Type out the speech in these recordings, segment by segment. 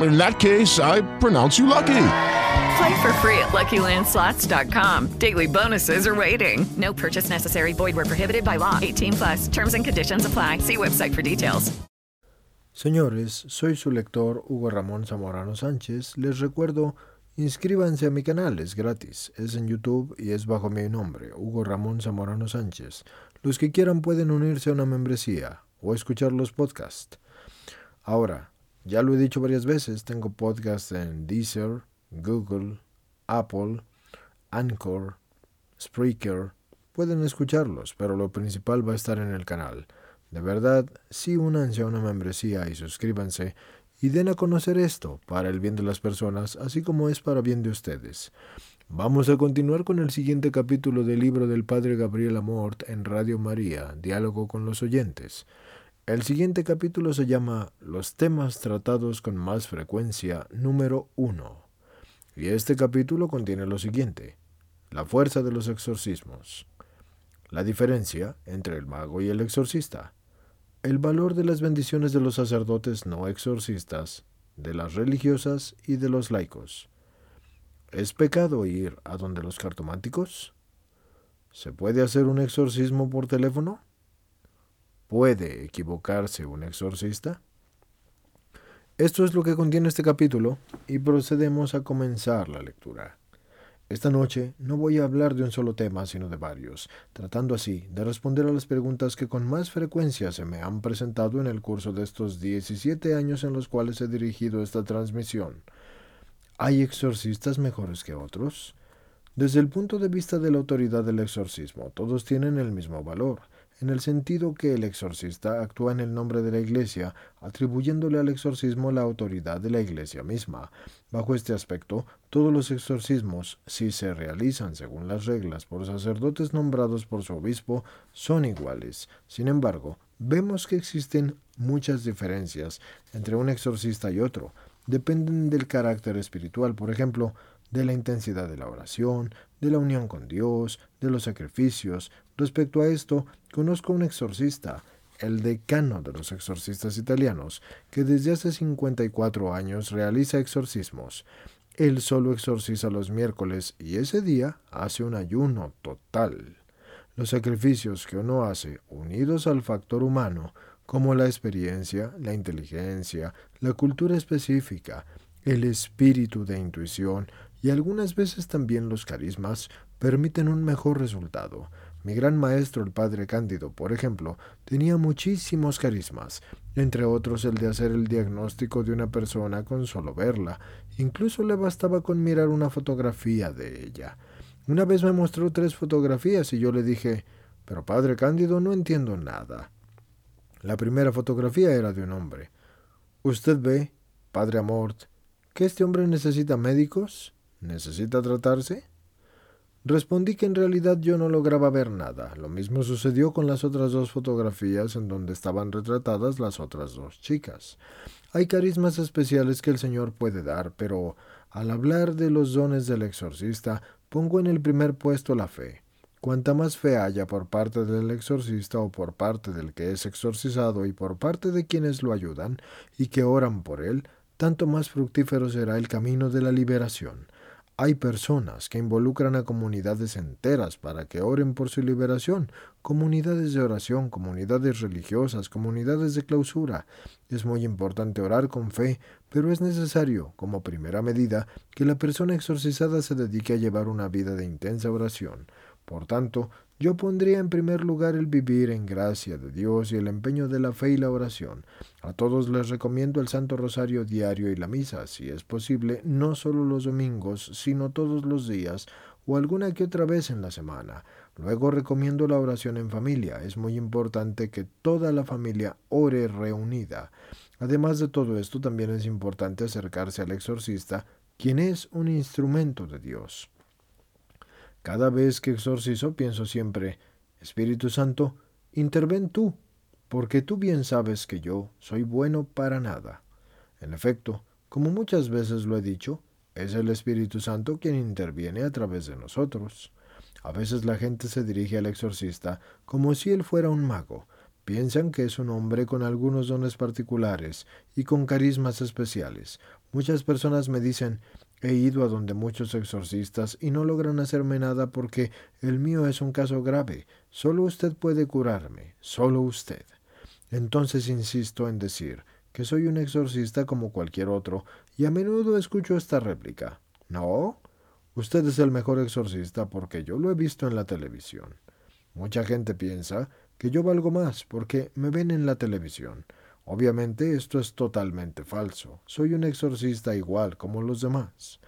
In that case, I pronounce you lucky. Play for free at LuckyLandSlots.com. Daily bonuses are waiting. No purchase necessary. Void where prohibited by law. 18 plus. Terms and conditions apply. See website for details. Señores, soy su lector Hugo Ramón Zamorano Sánchez. Les recuerdo, inscríbanse a mi canal, es gratis. Es en YouTube y es bajo mi nombre, Hugo Ramón Zamorano Sánchez. Los que quieran pueden unirse a una membresía o escuchar los podcasts. Ahora, ya lo he dicho varias veces, tengo podcasts en Deezer, Google, Apple, Anchor, Spreaker. Pueden escucharlos, pero lo principal va a estar en el canal. De verdad, sí únanse a una membresía y suscríbanse y den a conocer esto para el bien de las personas, así como es para bien de ustedes. Vamos a continuar con el siguiente capítulo del libro del Padre Gabriel Amort en Radio María, Diálogo con los oyentes. El siguiente capítulo se llama Los temas tratados con más frecuencia número 1. Y este capítulo contiene lo siguiente. La fuerza de los exorcismos. La diferencia entre el mago y el exorcista. El valor de las bendiciones de los sacerdotes no exorcistas, de las religiosas y de los laicos. ¿Es pecado ir a donde los cartománticos? ¿Se puede hacer un exorcismo por teléfono? ¿Puede equivocarse un exorcista? Esto es lo que contiene este capítulo y procedemos a comenzar la lectura. Esta noche no voy a hablar de un solo tema, sino de varios, tratando así de responder a las preguntas que con más frecuencia se me han presentado en el curso de estos 17 años en los cuales he dirigido esta transmisión. ¿Hay exorcistas mejores que otros? Desde el punto de vista de la autoridad del exorcismo, todos tienen el mismo valor, en el sentido que el exorcista actúa en el nombre de la Iglesia, atribuyéndole al exorcismo la autoridad de la Iglesia misma. Bajo este aspecto, todos los exorcismos, si se realizan según las reglas por sacerdotes nombrados por su obispo, son iguales. Sin embargo, vemos que existen muchas diferencias entre un exorcista y otro. Dependen del carácter espiritual, por ejemplo, de la intensidad de la oración, de la unión con Dios, de los sacrificios. Respecto a esto, conozco un exorcista, el decano de los exorcistas italianos, que desde hace 54 años realiza exorcismos. Él solo exorciza los miércoles y ese día hace un ayuno total. Los sacrificios que uno hace, unidos al factor humano, como la experiencia, la inteligencia, la cultura específica, el espíritu de intuición, y algunas veces también los carismas permiten un mejor resultado. Mi gran maestro, el padre Cándido, por ejemplo, tenía muchísimos carismas, entre otros el de hacer el diagnóstico de una persona con solo verla. Incluso le bastaba con mirar una fotografía de ella. Una vez me mostró tres fotografías y yo le dije, pero padre Cándido, no entiendo nada. La primera fotografía era de un hombre. ¿Usted ve, padre Amort, que este hombre necesita médicos? ¿Necesita tratarse? Respondí que en realidad yo no lograba ver nada. Lo mismo sucedió con las otras dos fotografías en donde estaban retratadas las otras dos chicas. Hay carismas especiales que el Señor puede dar, pero al hablar de los dones del exorcista, pongo en el primer puesto la fe. Cuanta más fe haya por parte del exorcista o por parte del que es exorcizado y por parte de quienes lo ayudan y que oran por él, tanto más fructífero será el camino de la liberación. Hay personas que involucran a comunidades enteras para que oren por su liberación, comunidades de oración, comunidades religiosas, comunidades de clausura. Es muy importante orar con fe, pero es necesario, como primera medida, que la persona exorcizada se dedique a llevar una vida de intensa oración. Por tanto, Yo pondría en primer lugar el vivir en gracia de Dios y el empeño de la fe y la oración. A todos les recomiendo el Santo Rosario diario y la misa, si es posible, no solo los domingos, sino todos los días o alguna que otra vez en la semana. Luego recomiendo la oración en familia. Es muy importante que toda la familia ore reunida. Además de todo esto, también es importante acercarse al exorcista, quien es un instrumento de Dios. Cada vez que exorcizo pienso siempre, Espíritu Santo, interven tú, porque tú bien sabes que yo soy bueno para nada. En efecto, como muchas veces lo he dicho, es el Espíritu Santo quien interviene a través de nosotros. A veces la gente se dirige al exorcista como si él fuera un mago. Piensan que es un hombre con algunos dones particulares y con carismas especiales. Muchas personas me dicen, He ido a donde muchos exorcistas y no logran hacerme nada porque el mío es un caso grave. Solo usted puede curarme, solo usted. Entonces insisto en decir que soy un exorcista como cualquier otro y a menudo escucho esta réplica. No, usted es el mejor exorcista porque yo lo he visto en la televisión. Mucha gente piensa que yo valgo más porque me ven en la televisión. Obviamente esto es totalmente falso. Soy un exorcista igual como los demás.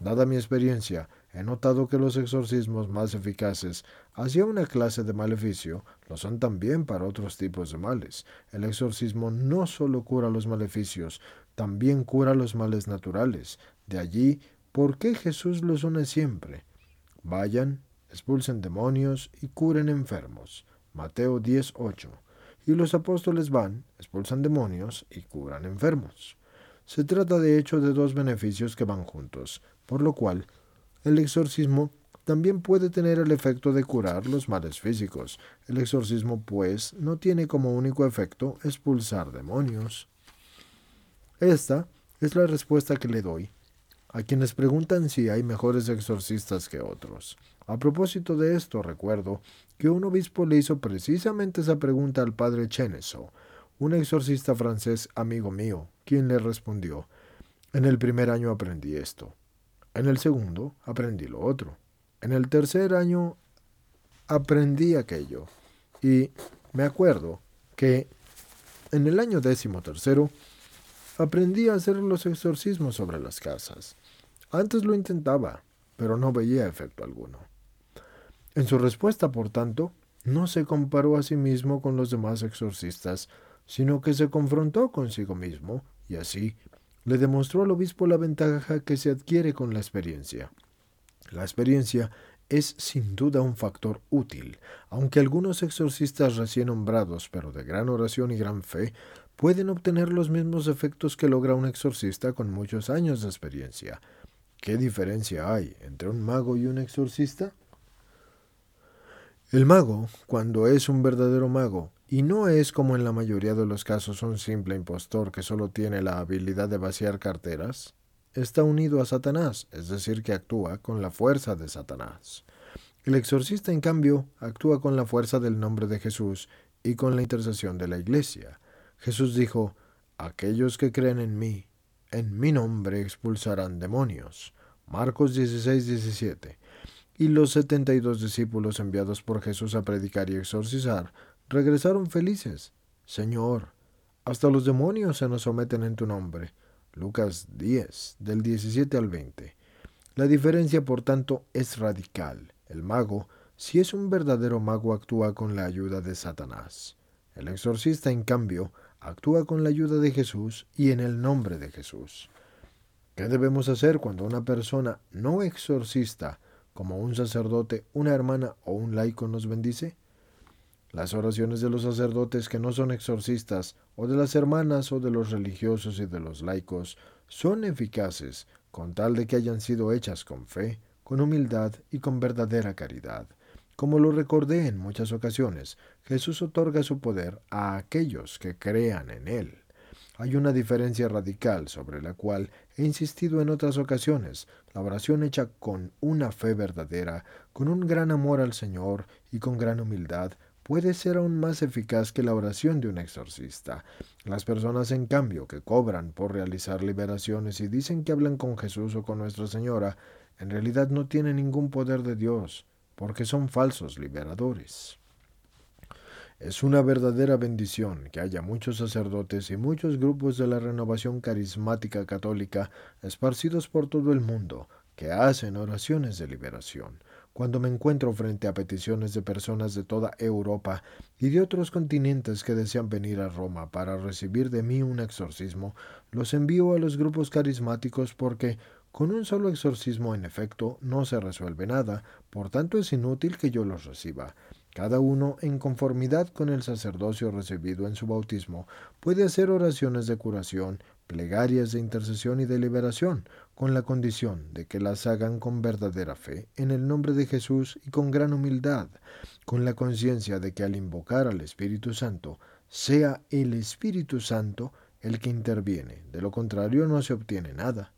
Dada mi experiencia, he notado que los exorcismos más eficaces hacia una clase de maleficio lo son también para otros tipos de males. El exorcismo no solo cura los maleficios, también cura los males naturales. De allí, ¿por qué Jesús los une siempre? Vayan, expulsen demonios y curen enfermos. Mateo 18 y los apóstoles van, expulsan demonios y curan enfermos. Se trata de hecho de dos beneficios que van juntos, por lo cual el exorcismo también puede tener el efecto de curar los males físicos. El exorcismo, pues, no tiene como único efecto expulsar demonios. Esta es la respuesta que le doy a quienes preguntan si hay mejores exorcistas que otros. A propósito de esto, recuerdo que un obispo le hizo precisamente esa pregunta al padre Cheneso, un exorcista francés amigo mío, quien le respondió, en el primer año aprendí esto, en el segundo aprendí lo otro, en el tercer año aprendí aquello, y me acuerdo que en el año décimo tercero aprendí a hacer los exorcismos sobre las casas. Antes lo intentaba, pero no veía efecto alguno. En su respuesta, por tanto, no se comparó a sí mismo con los demás exorcistas, sino que se confrontó consigo mismo, y así le demostró al obispo la ventaja que se adquiere con la experiencia. La experiencia es sin duda un factor útil, aunque algunos exorcistas recién nombrados, pero de gran oración y gran fe, pueden obtener los mismos efectos que logra un exorcista con muchos años de experiencia. ¿Qué diferencia hay entre un mago y un exorcista? El mago, cuando es un verdadero mago, y no es como en la mayoría de los casos un simple impostor que solo tiene la habilidad de vaciar carteras, está unido a Satanás, es decir, que actúa con la fuerza de Satanás. El exorcista, en cambio, actúa con la fuerza del nombre de Jesús y con la intercesión de la Iglesia. Jesús dijo, Aquellos que creen en mí, en mi nombre expulsarán demonios. Marcos 16, 17. Y los setenta y dos discípulos enviados por Jesús a predicar y exorcizar regresaron felices. Señor, hasta los demonios se nos someten en tu nombre. Lucas 10, del 17 al 20. La diferencia, por tanto, es radical. El mago, si es un verdadero mago, actúa con la ayuda de Satanás. El exorcista, en cambio, actúa con la ayuda de Jesús y en el nombre de Jesús. ¿Qué debemos hacer cuando una persona no exorcista, como un sacerdote, una hermana o un laico nos bendice? Las oraciones de los sacerdotes que no son exorcistas, o de las hermanas o de los religiosos y de los laicos, son eficaces con tal de que hayan sido hechas con fe, con humildad y con verdadera caridad. Como lo recordé en muchas ocasiones, Jesús otorga su poder a aquellos que crean en Él. Hay una diferencia radical sobre la cual he insistido en otras ocasiones. La oración hecha con una fe verdadera, con un gran amor al Señor y con gran humildad, puede ser aún más eficaz que la oración de un exorcista. Las personas, en cambio, que cobran por realizar liberaciones y dicen que hablan con Jesús o con Nuestra Señora, en realidad no tienen ningún poder de Dios porque son falsos liberadores. Es una verdadera bendición que haya muchos sacerdotes y muchos grupos de la renovación carismática católica esparcidos por todo el mundo que hacen oraciones de liberación. Cuando me encuentro frente a peticiones de personas de toda Europa y de otros continentes que desean venir a Roma para recibir de mí un exorcismo, los envío a los grupos carismáticos porque con un solo exorcismo en efecto no se resuelve nada, por tanto es inútil que yo los reciba. Cada uno, en conformidad con el sacerdocio recibido en su bautismo, puede hacer oraciones de curación, plegarias de intercesión y de liberación, con la condición de que las hagan con verdadera fe, en el nombre de Jesús y con gran humildad, con la conciencia de que al invocar al Espíritu Santo, sea el Espíritu Santo el que interviene, de lo contrario no se obtiene nada.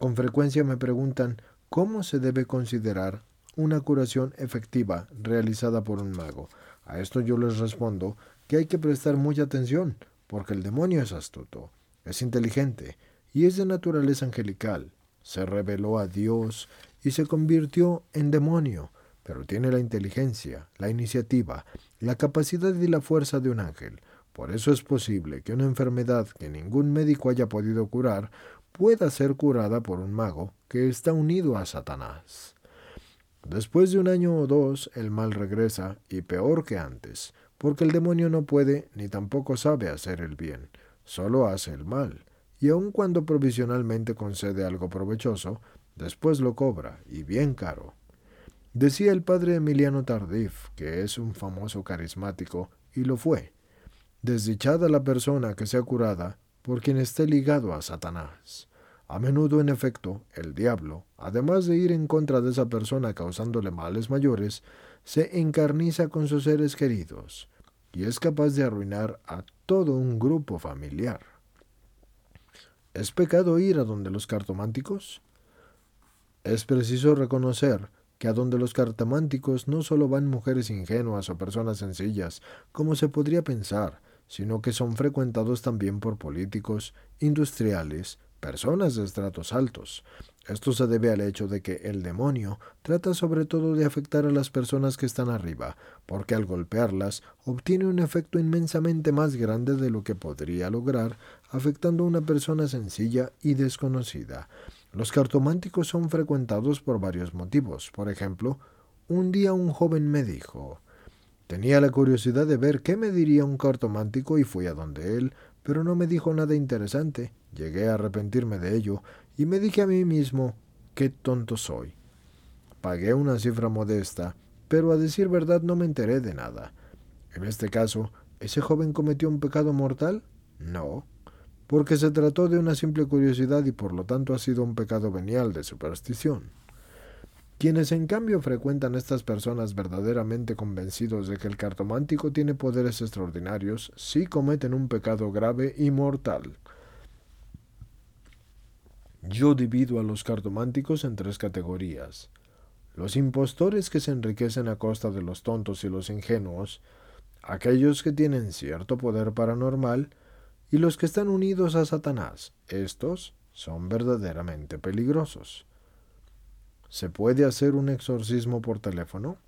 Con frecuencia me preguntan cómo se debe considerar una curación efectiva realizada por un mago. A esto yo les respondo que hay que prestar mucha atención, porque el demonio es astuto, es inteligente y es de naturaleza angelical. Se reveló a Dios y se convirtió en demonio, pero tiene la inteligencia, la iniciativa, la capacidad y la fuerza de un ángel. Por eso es posible que una enfermedad que ningún médico haya podido curar pueda ser curada por un mago que está unido a Satanás. Después de un año o dos, el mal regresa, y peor que antes, porque el demonio no puede ni tampoco sabe hacer el bien, solo hace el mal, y aun cuando provisionalmente concede algo provechoso, después lo cobra, y bien caro. Decía el padre Emiliano Tardif, que es un famoso carismático, y lo fue. Desdichada la persona que sea curada por quien esté ligado a Satanás. A menudo, en efecto, el diablo, además de ir en contra de esa persona causándole males mayores, se encarniza con sus seres queridos y es capaz de arruinar a todo un grupo familiar. ¿Es pecado ir a donde los cartománticos? Es preciso reconocer que a donde los cartománticos no solo van mujeres ingenuas o personas sencillas, como se podría pensar, sino que son frecuentados también por políticos, industriales, personas de estratos altos. Esto se debe al hecho de que el demonio trata sobre todo de afectar a las personas que están arriba, porque al golpearlas obtiene un efecto inmensamente más grande de lo que podría lograr afectando a una persona sencilla y desconocida. Los cartománticos son frecuentados por varios motivos. Por ejemplo, un día un joven me dijo Tenía la curiosidad de ver qué me diría un cartomántico y fui a donde él, pero no me dijo nada interesante. Llegué a arrepentirme de ello y me dije a mí mismo, qué tonto soy. Pagué una cifra modesta, pero a decir verdad no me enteré de nada. En este caso, ¿ese joven cometió un pecado mortal? No, porque se trató de una simple curiosidad y por lo tanto ha sido un pecado venial de superstición. Quienes en cambio frecuentan estas personas verdaderamente convencidos de que el cartomántico tiene poderes extraordinarios, sí cometen un pecado grave y mortal. Yo divido a los cartománticos en tres categorías. Los impostores que se enriquecen a costa de los tontos y los ingenuos, aquellos que tienen cierto poder paranormal, y los que están unidos a Satanás. Estos son verdaderamente peligrosos. ¿Se puede hacer un exorcismo por teléfono?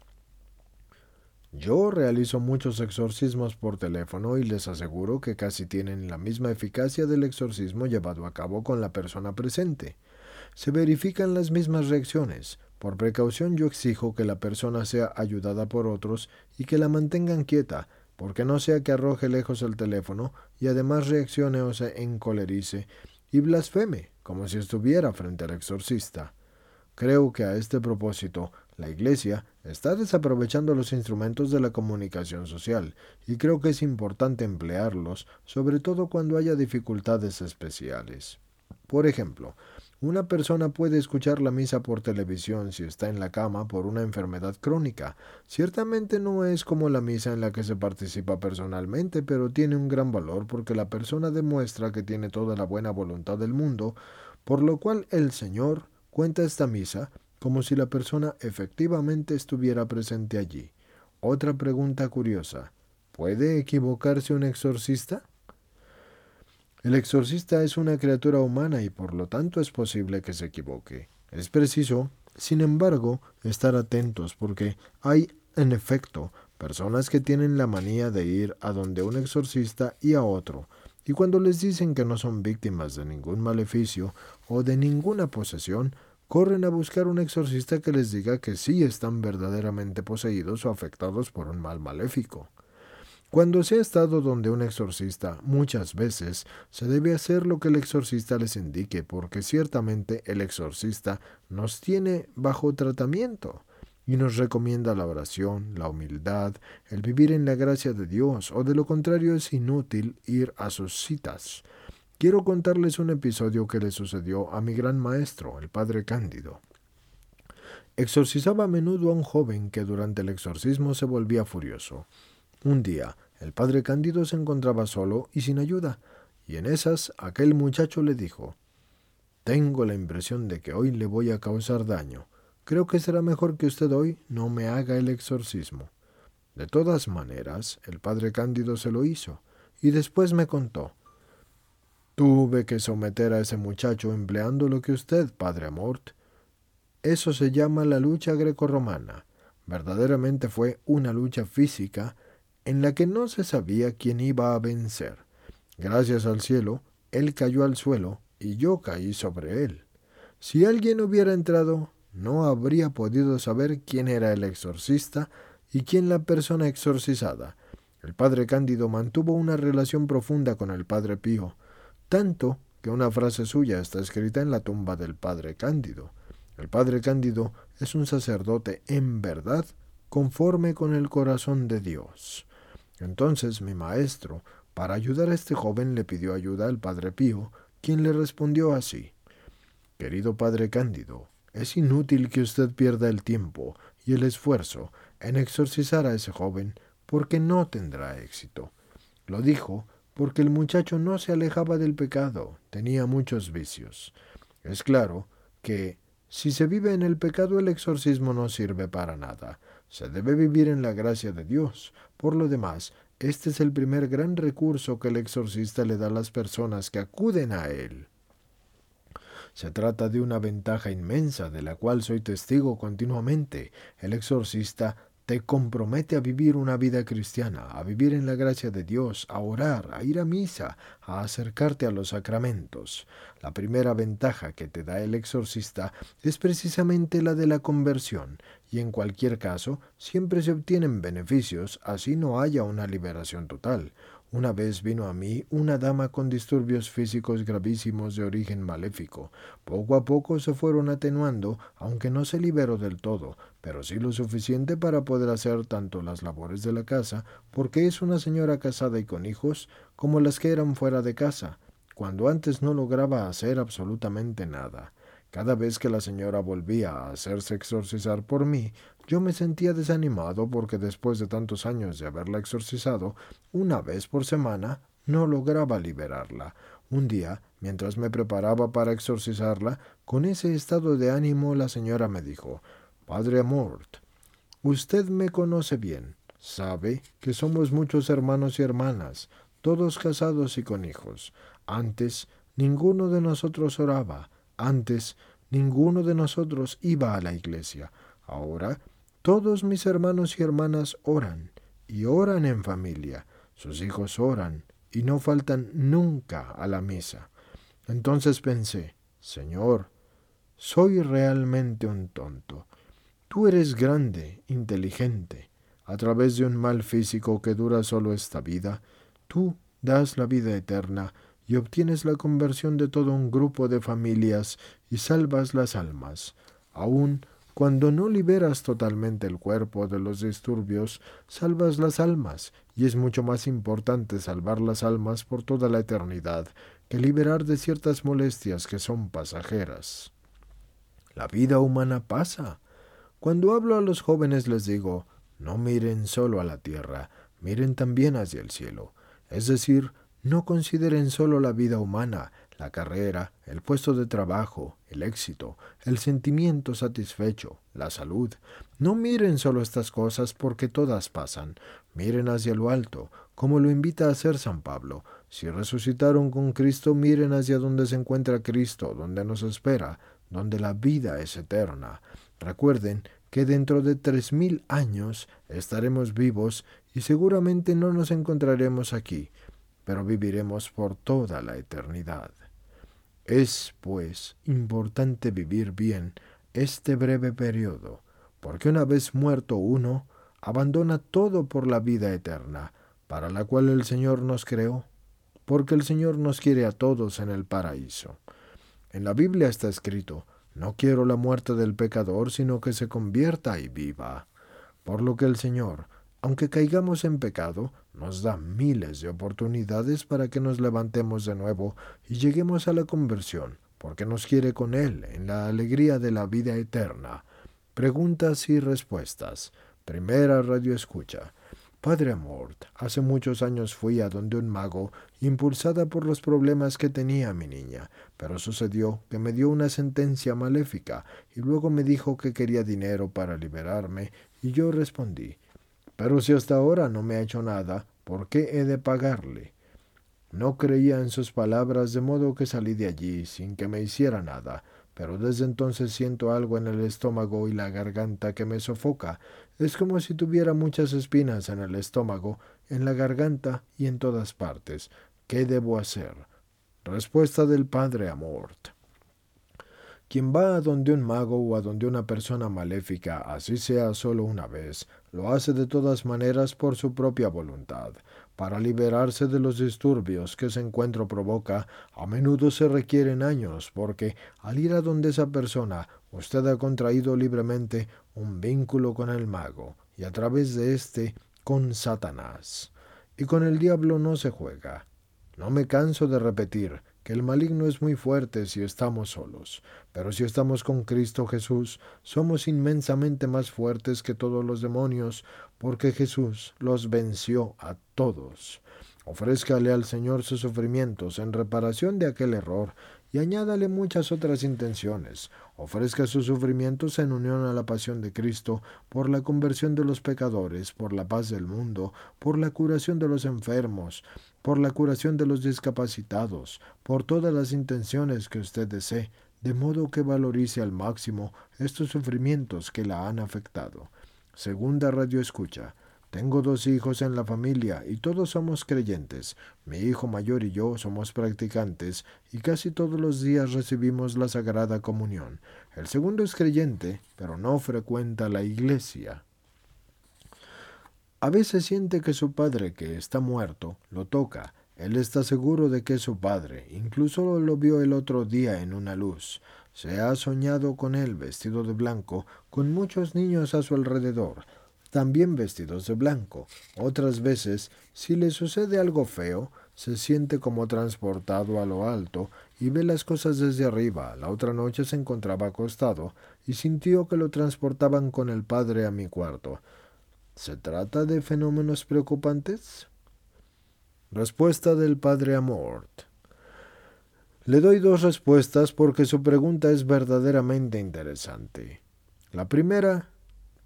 Yo realizo muchos exorcismos por teléfono y les aseguro que casi tienen la misma eficacia del exorcismo llevado a cabo con la persona presente. Se verifican las mismas reacciones. Por precaución yo exijo que la persona sea ayudada por otros y que la mantengan quieta, porque no sea que arroje lejos el teléfono y además reaccione o se encolerice y blasfeme, como si estuviera frente al exorcista. Creo que a este propósito la Iglesia está desaprovechando los instrumentos de la comunicación social y creo que es importante emplearlos, sobre todo cuando haya dificultades especiales. Por ejemplo, una persona puede escuchar la misa por televisión si está en la cama por una enfermedad crónica. Ciertamente no es como la misa en la que se participa personalmente, pero tiene un gran valor porque la persona demuestra que tiene toda la buena voluntad del mundo, por lo cual el Señor Cuenta esta misa como si la persona efectivamente estuviera presente allí. Otra pregunta curiosa. ¿Puede equivocarse un exorcista? El exorcista es una criatura humana y por lo tanto es posible que se equivoque. Es preciso Sin embargo, estar atentos porque hay, en efecto, personas que tienen la manía de ir a donde un exorcista y a otro, y cuando les dicen que no son víctimas de ningún maleficio o de ninguna posesión, corren a buscar un exorcista que les diga que sí están verdaderamente poseídos o afectados por un mal maléfico. Cuando se ha estado donde un exorcista, muchas veces se debe hacer lo que el exorcista les indique, porque ciertamente el exorcista nos tiene bajo tratamiento y nos recomienda la oración, la humildad, el vivir en la gracia de Dios, o de lo contrario es inútil ir a sus citas. Quiero contarles un episodio que le sucedió a mi gran maestro, el padre Cándido. Exorcizaba a menudo a un joven que durante el exorcismo se volvía furioso. Un día, el padre Cándido se encontraba solo y sin ayuda, y en esas aquel muchacho le dijo Tengo la impresión de que hoy le voy a causar daño. Creo que será mejor que usted hoy no me haga el exorcismo. De todas maneras, el padre Cándido se lo hizo, y después me contó. Tuve que someter a ese muchacho empleando lo que usted, padre Amort. Eso se llama la lucha grecorromana. Verdaderamente fue una lucha física en la que no se sabía quién iba a vencer. Gracias al cielo, él cayó al suelo y yo caí sobre él. Si alguien hubiera entrado, no habría podido saber quién era el exorcista y quién la persona exorcizada. El padre Cándido mantuvo una relación profunda con el padre Pío, tanto que una frase suya está escrita en la tumba del padre Cándido. El padre Cándido es un sacerdote en verdad conforme con el corazón de Dios. Entonces mi maestro, para ayudar a este joven, le pidió ayuda al padre Pío, quien le respondió así Querido padre Cándido, es inútil que usted pierda el tiempo y el esfuerzo en exorcizar a ese joven, porque no tendrá éxito. Lo dijo porque el muchacho no se alejaba del pecado, tenía muchos vicios. Es claro que si se vive en el pecado el exorcismo no sirve para nada. Se debe vivir en la gracia de Dios. Por lo demás, este es el primer gran recurso que el exorcista le da a las personas que acuden a él. Se trata de una ventaja inmensa de la cual soy testigo continuamente. El exorcista te compromete a vivir una vida cristiana, a vivir en la gracia de Dios, a orar, a ir a misa, a acercarte a los sacramentos. La primera ventaja que te da el exorcista es precisamente la de la conversión, y en cualquier caso siempre se obtienen beneficios, así no haya una liberación total. Una vez vino a mí una dama con disturbios físicos gravísimos de origen maléfico. Poco a poco se fueron atenuando, aunque no se liberó del todo, pero sí lo suficiente para poder hacer tanto las labores de la casa, porque es una señora casada y con hijos, como las que eran fuera de casa, cuando antes no lograba hacer absolutamente nada. Cada vez que la señora volvía a hacerse exorcizar por mí, yo me sentía desanimado porque después de tantos años de haberla exorcizado, una vez por semana, no lograba liberarla. Un día, mientras me preparaba para exorcizarla, con ese estado de ánimo la señora me dijo Padre Amort, usted me conoce bien. Sabe que somos muchos hermanos y hermanas, todos casados y con hijos. Antes ninguno de nosotros oraba, antes, ninguno de nosotros iba a la iglesia. Ahora, todos mis hermanos y hermanas oran, y oran en familia. Sus hijos oran, y no faltan nunca a la misa. Entonces pensé, Señor, soy realmente un tonto. Tú eres grande, inteligente. A través de un mal físico que dura solo esta vida, tú das la vida eterna y obtienes la conversión de todo un grupo de familias y salvas las almas. Aun cuando no liberas totalmente el cuerpo de los disturbios, salvas las almas, y es mucho más importante salvar las almas por toda la eternidad que liberar de ciertas molestias que son pasajeras. La vida humana pasa. Cuando hablo a los jóvenes les digo, no miren solo a la tierra, miren también hacia el cielo. Es decir, no consideren solo la vida humana, la carrera, el puesto de trabajo, el éxito, el sentimiento satisfecho, la salud. No miren solo estas cosas porque todas pasan. Miren hacia lo alto, como lo invita a hacer San Pablo. Si resucitaron con Cristo, miren hacia donde se encuentra Cristo, donde nos espera, donde la vida es eterna. Recuerden que dentro de tres mil años estaremos vivos y seguramente no nos encontraremos aquí, pero viviremos por toda la eternidad. Es, pues, importante vivir bien este breve periodo, porque una vez muerto uno, abandona todo por la vida eterna, para la cual el Señor nos creó, porque el Señor nos quiere a todos en el paraíso. En la Biblia está escrito, no quiero la muerte del pecador, sino que se convierta y viva. Por lo que el Señor, aunque caigamos en pecado, nos da miles de oportunidades para que nos levantemos de nuevo y lleguemos a la conversión, porque nos quiere con Él en la alegría de la vida eterna. Preguntas y respuestas. Primera radio escucha. Padre Amort, hace muchos años fui a donde un mago, impulsada por los problemas que tenía mi niña, pero sucedió que me dio una sentencia maléfica y luego me dijo que quería dinero para liberarme y yo respondí, pero si hasta ahora no me ha hecho nada, ¿por qué he de pagarle? No creía en sus palabras de modo que salí de allí sin que me hiciera nada, pero desde entonces siento algo en el estómago y la garganta que me sofoca. Es como si tuviera muchas espinas en el estómago, en la garganta y en todas partes. ¿Qué debo hacer? Respuesta del Padre Amort. Quien va a donde un mago o a donde una persona maléfica, así sea solo una vez, lo hace de todas maneras por su propia voluntad. Para liberarse de los disturbios que ese encuentro provoca, a menudo se requieren años, porque al ir a donde esa persona, usted ha contraído libremente un vínculo con el mago, y a través de éste con Satanás. Y con el diablo no se juega. No me canso de repetir que el maligno es muy fuerte si estamos solos, pero si estamos con Cristo Jesús, somos inmensamente más fuertes que todos los demonios, porque Jesús los venció a todos. Ofrézcale al Señor sus sufrimientos en reparación de aquel error y añádale muchas otras intenciones. Ofrezca sus sufrimientos en unión a la pasión de Cristo, por la conversión de los pecadores, por la paz del mundo, por la curación de los enfermos, por la curación de los discapacitados, por todas las intenciones que usted desee, de modo que valorice al máximo estos sufrimientos que la han afectado. Segunda radio escucha. Tengo dos hijos en la familia y todos somos creyentes. Mi hijo mayor y yo somos practicantes y casi todos los días recibimos la Sagrada Comunión. El segundo es creyente, pero no frecuenta la iglesia. A veces siente que su padre, que está muerto, lo toca. Él está seguro de que es su padre. Incluso lo vio el otro día en una luz. Se ha soñado con él vestido de blanco, con muchos niños a su alrededor también vestidos de blanco. Otras veces, si le sucede algo feo, se siente como transportado a lo alto y ve las cosas desde arriba. La otra noche se encontraba acostado y sintió que lo transportaban con el padre a mi cuarto. ¿Se trata de fenómenos preocupantes? Respuesta del padre Amort. Le doy dos respuestas porque su pregunta es verdaderamente interesante. La primera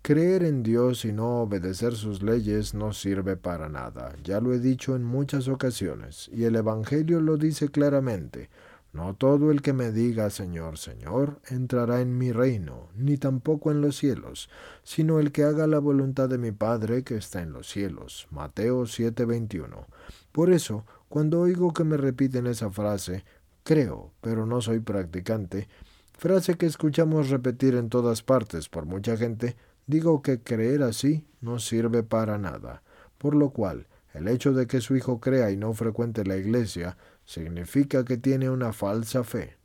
Creer en Dios y no obedecer sus leyes no sirve para nada. Ya lo he dicho en muchas ocasiones, y el Evangelio lo dice claramente. No todo el que me diga Señor, Señor, entrará en mi reino, ni tampoco en los cielos, sino el que haga la voluntad de mi Padre que está en los cielos. Mateo 7:21. Por eso, cuando oigo que me repiten esa frase, creo, pero no soy practicante, frase que escuchamos repetir en todas partes por mucha gente, Digo que creer así no sirve para nada, por lo cual el hecho de que su hijo crea y no frecuente la iglesia significa que tiene una falsa fe.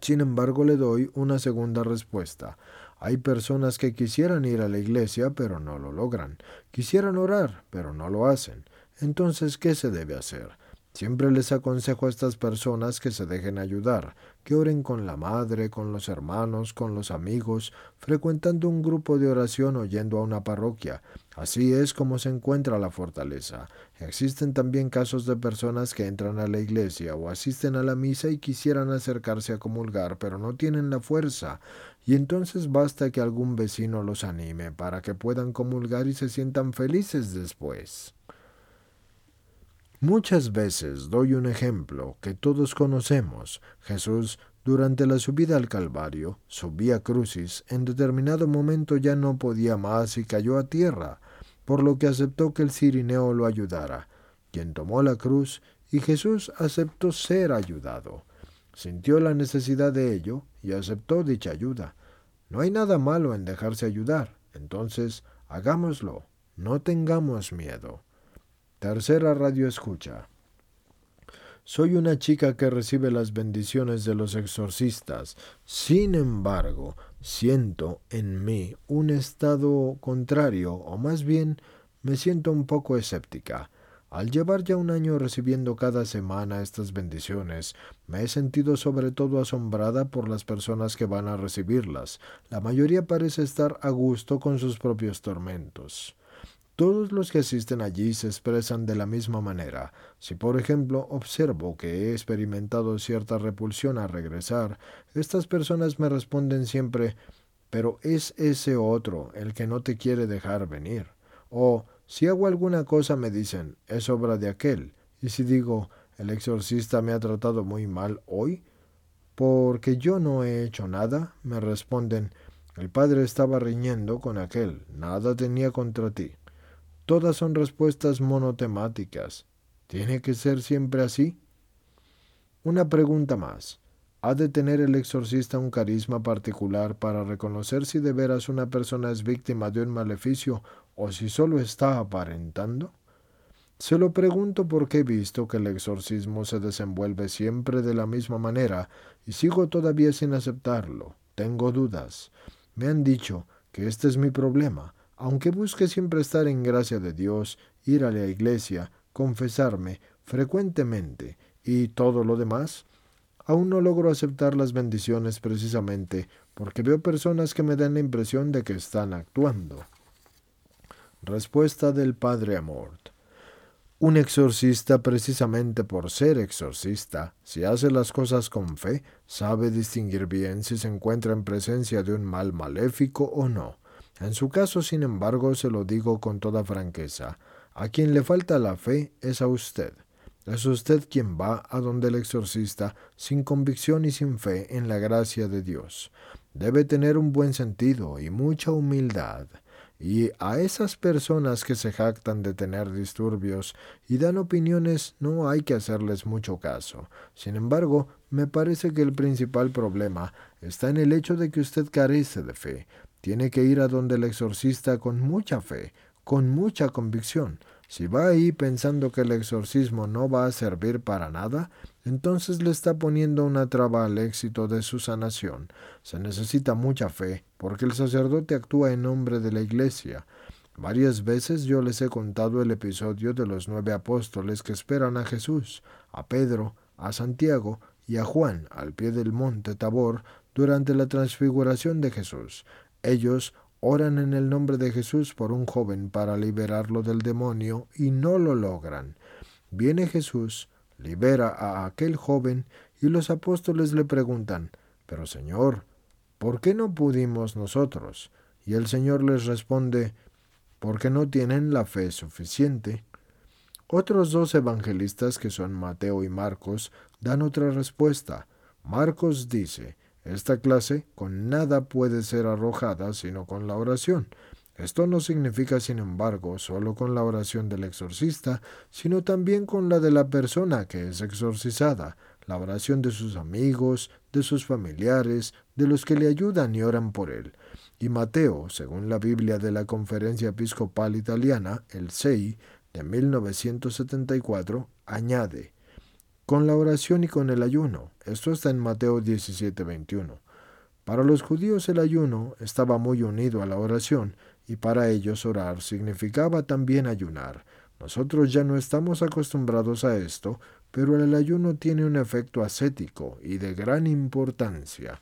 Sin embargo, le doy una segunda respuesta. Hay personas que quisieran ir a la iglesia, pero no lo logran. Quisieran orar, pero no lo hacen. Entonces, ¿qué se debe hacer? Siempre les aconsejo a estas personas que se dejen ayudar, que oren con la madre, con los hermanos, con los amigos, frecuentando un grupo de oración o yendo a una parroquia. Así es como se encuentra la fortaleza. Existen también casos de personas que entran a la iglesia o asisten a la misa y quisieran acercarse a comulgar, pero no tienen la fuerza. Y entonces basta que algún vecino los anime para que puedan comulgar y se sientan felices después. Muchas veces doy un ejemplo que todos conocemos. Jesús durante la subida al Calvario, subía crucis, en determinado momento ya no podía más y cayó a tierra, por lo que aceptó que el cirineo lo ayudara, quien tomó la cruz, y Jesús aceptó ser ayudado. Sintió la necesidad de ello y aceptó dicha ayuda. No hay nada malo en dejarse ayudar, entonces hagámoslo, no tengamos miedo. Tercera radio escucha. Soy una chica que recibe las bendiciones de los exorcistas. Sin embargo, siento en mí un estado contrario, o más bien me siento un poco escéptica. Al llevar ya un año recibiendo cada semana estas bendiciones, me he sentido sobre todo asombrada por las personas que van a recibirlas. La mayoría parece estar a gusto con sus propios tormentos. Todos los que asisten allí se expresan de la misma manera. Si por ejemplo observo que he experimentado cierta repulsión al regresar, estas personas me responden siempre pero es ese otro el que no te quiere dejar venir. O si hago alguna cosa me dicen es obra de aquel. Y si digo el exorcista me ha tratado muy mal hoy, porque yo no he hecho nada, me responden el padre estaba riñendo con aquel, nada tenía contra ti. Todas son respuestas monotemáticas. ¿Tiene que ser siempre así? Una pregunta más. ¿Ha de tener el exorcista un carisma particular para reconocer si de veras una persona es víctima de un maleficio o si solo está aparentando? Se lo pregunto porque he visto que el exorcismo se desenvuelve siempre de la misma manera y sigo todavía sin aceptarlo. Tengo dudas. Me han dicho que este es mi problema, aunque busque siempre estar en gracia de Dios, ir a la iglesia, confesarme frecuentemente y todo lo demás, aún no logro aceptar las bendiciones precisamente porque veo personas que me dan la impresión de que están actuando. Respuesta del Padre Amort. Un exorcista, precisamente por ser exorcista, si hace las cosas con fe, sabe distinguir bien si se encuentra en presencia de un mal maléfico o no. En su caso, sin embargo, se lo digo con toda franqueza, a quien le falta la fe es a usted. Es usted quien va a donde el exorcista sin convicción y sin fe en la gracia de Dios. Debe tener un buen sentido y mucha humildad. Y a esas personas que se jactan de tener disturbios y dan opiniones no hay que hacerles mucho caso. Sin embargo, me parece que el principal problema está en el hecho de que usted carece de fe, tiene que ir a donde el exorcista con mucha fe, con mucha convicción. Si va ahí pensando que el exorcismo no va a servir para nada, entonces le está poniendo una traba al éxito de su sanación. Se necesita mucha fe, porque el sacerdote actúa en nombre de la Iglesia. Varias veces yo les he contado el episodio de los nueve apóstoles que esperan a Jesús, a Pedro, a Santiago y a Juan al pie del monte Tabor durante la transfiguración de Jesús. Ellos oran en el nombre de Jesús por un joven para liberarlo del demonio y no lo logran. Viene Jesús, libera a aquel joven y los apóstoles le preguntan, Pero Señor, ¿por qué no pudimos nosotros? Y el Señor les responde, porque no tienen la fe suficiente. Otros dos evangelistas, que son Mateo y Marcos, dan otra respuesta. Marcos dice, esta clase con nada puede ser arrojada sino con la oración. Esto no significa, sin embargo, solo con la oración del exorcista, sino también con la de la persona que es exorcizada, la oración de sus amigos, de sus familiares, de los que le ayudan y oran por él. Y Mateo, según la Biblia de la Conferencia Episcopal Italiana, el 6 de 1974, añade, con la oración y con el ayuno. Esto está en Mateo 17, 21. Para los judíos el ayuno estaba muy unido a la oración y para ellos orar significaba también ayunar. Nosotros ya no estamos acostumbrados a esto, pero el ayuno tiene un efecto ascético y de gran importancia.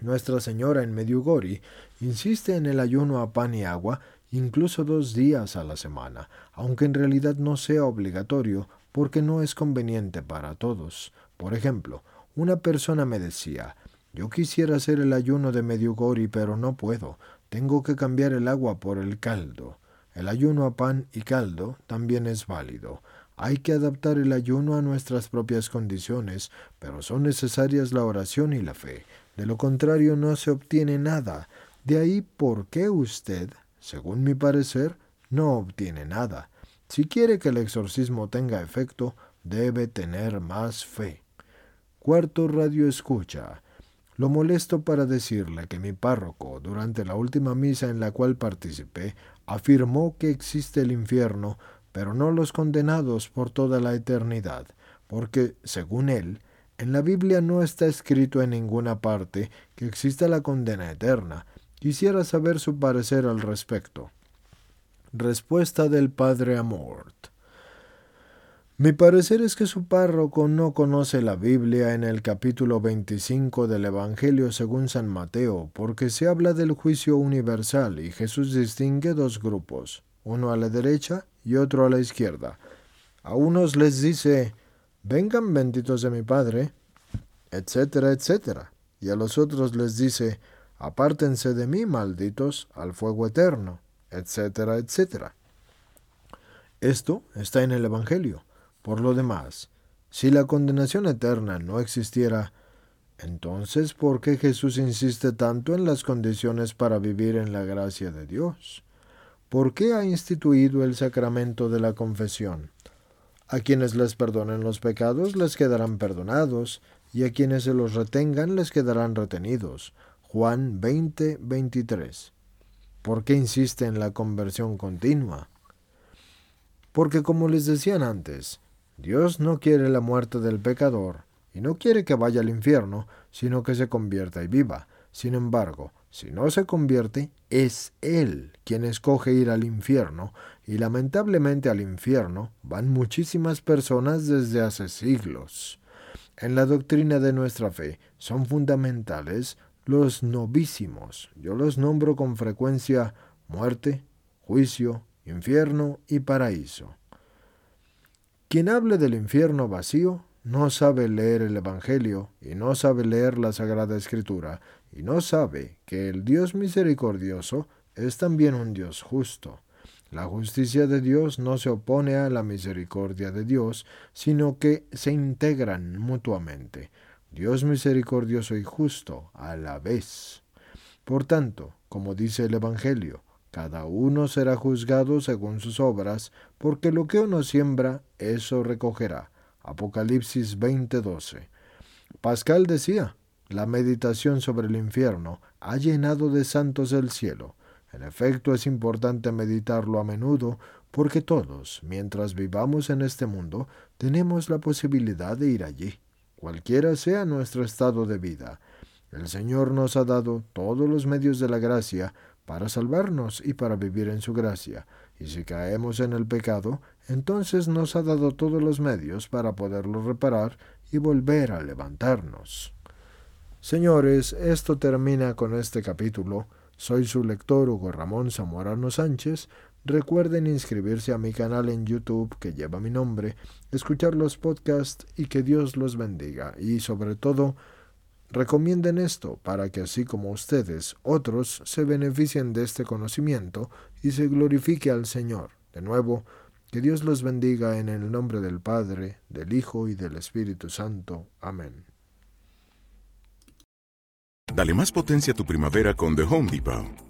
Nuestra Señora en Mediugori insiste en el ayuno a pan y agua incluso dos días a la semana, aunque en realidad no sea obligatorio porque no es conveniente para todos. Por ejemplo, una persona me decía, yo quisiera hacer el ayuno de Mediugori, pero no puedo, tengo que cambiar el agua por el caldo. El ayuno a pan y caldo también es válido. Hay que adaptar el ayuno a nuestras propias condiciones, pero son necesarias la oración y la fe. De lo contrario no se obtiene nada. De ahí por qué usted, según mi parecer, no obtiene nada. Si quiere que el exorcismo tenga efecto, debe tener más fe. Cuarto radio escucha. Lo molesto para decirle que mi párroco, durante la última misa en la cual participé, afirmó que existe el infierno, pero no los condenados por toda la eternidad, porque, según él, en la Biblia no está escrito en ninguna parte que exista la condena eterna. Quisiera saber su parecer al respecto. Respuesta del Padre Amort. Mi parecer es que su párroco no conoce la Biblia en el capítulo 25 del Evangelio según San Mateo, porque se habla del juicio universal y Jesús distingue dos grupos, uno a la derecha y otro a la izquierda. A unos les dice, vengan benditos de mi Padre, etcétera, etcétera, y a los otros les dice, apártense de mí, malditos, al fuego eterno, etcétera, etcétera. Esto está en el Evangelio. Por lo demás, si la condenación eterna no existiera, entonces ¿por qué Jesús insiste tanto en las condiciones para vivir en la gracia de Dios? ¿Por qué ha instituido el sacramento de la confesión? A quienes les perdonen los pecados les quedarán perdonados, y a quienes se los retengan les quedarán retenidos. Juan 20, 23. ¿Por qué insiste en la conversión continua? Porque como les decían antes, Dios no quiere la muerte del pecador, y no quiere que vaya al infierno, sino que se convierta y viva. Sin embargo, si no se convierte, es Él quien escoge ir al infierno, y lamentablemente al infierno van muchísimas personas desde hace siglos. En la doctrina de nuestra fe son fundamentales los novísimos. Yo los nombro con frecuencia muerte, juicio, infierno y paraíso. Quien hable del infierno vacío no sabe leer el Evangelio y no sabe leer la Sagrada Escritura y no sabe que el Dios misericordioso es también un Dios justo. La justicia de Dios no se opone a la misericordia de Dios, sino que se integran mutuamente. Dios misericordioso y justo a la vez. Por tanto, como dice el Evangelio, cada uno será juzgado según sus obras, porque lo que uno siembra, eso recogerá. Apocalipsis 20:12. Pascal decía, la meditación sobre el infierno ha llenado de santos el cielo. En efecto, es importante meditarlo a menudo porque todos, mientras vivamos en este mundo, tenemos la posibilidad de ir allí, cualquiera sea nuestro estado de vida. El Señor nos ha dado todos los medios de la gracia para salvarnos y para vivir en su gracia. Y si caemos en el pecado, entonces nos ha dado todos los medios para poderlo reparar y volver a levantarnos. Señores, esto termina con este capítulo. Soy su lector Hugo Ramón Zamorano Sánchez. Recuerden inscribirse a mi canal en YouTube que lleva mi nombre, escuchar los podcasts y que Dios los bendiga. Y sobre todo, recomienden esto para que así como ustedes, otros se beneficien de este conocimiento y se glorifique al Señor. De nuevo, que Dios los bendiga en el nombre del Padre, del Hijo y del Espíritu Santo. Amén. Dale más potencia a tu primavera con The Home Depot.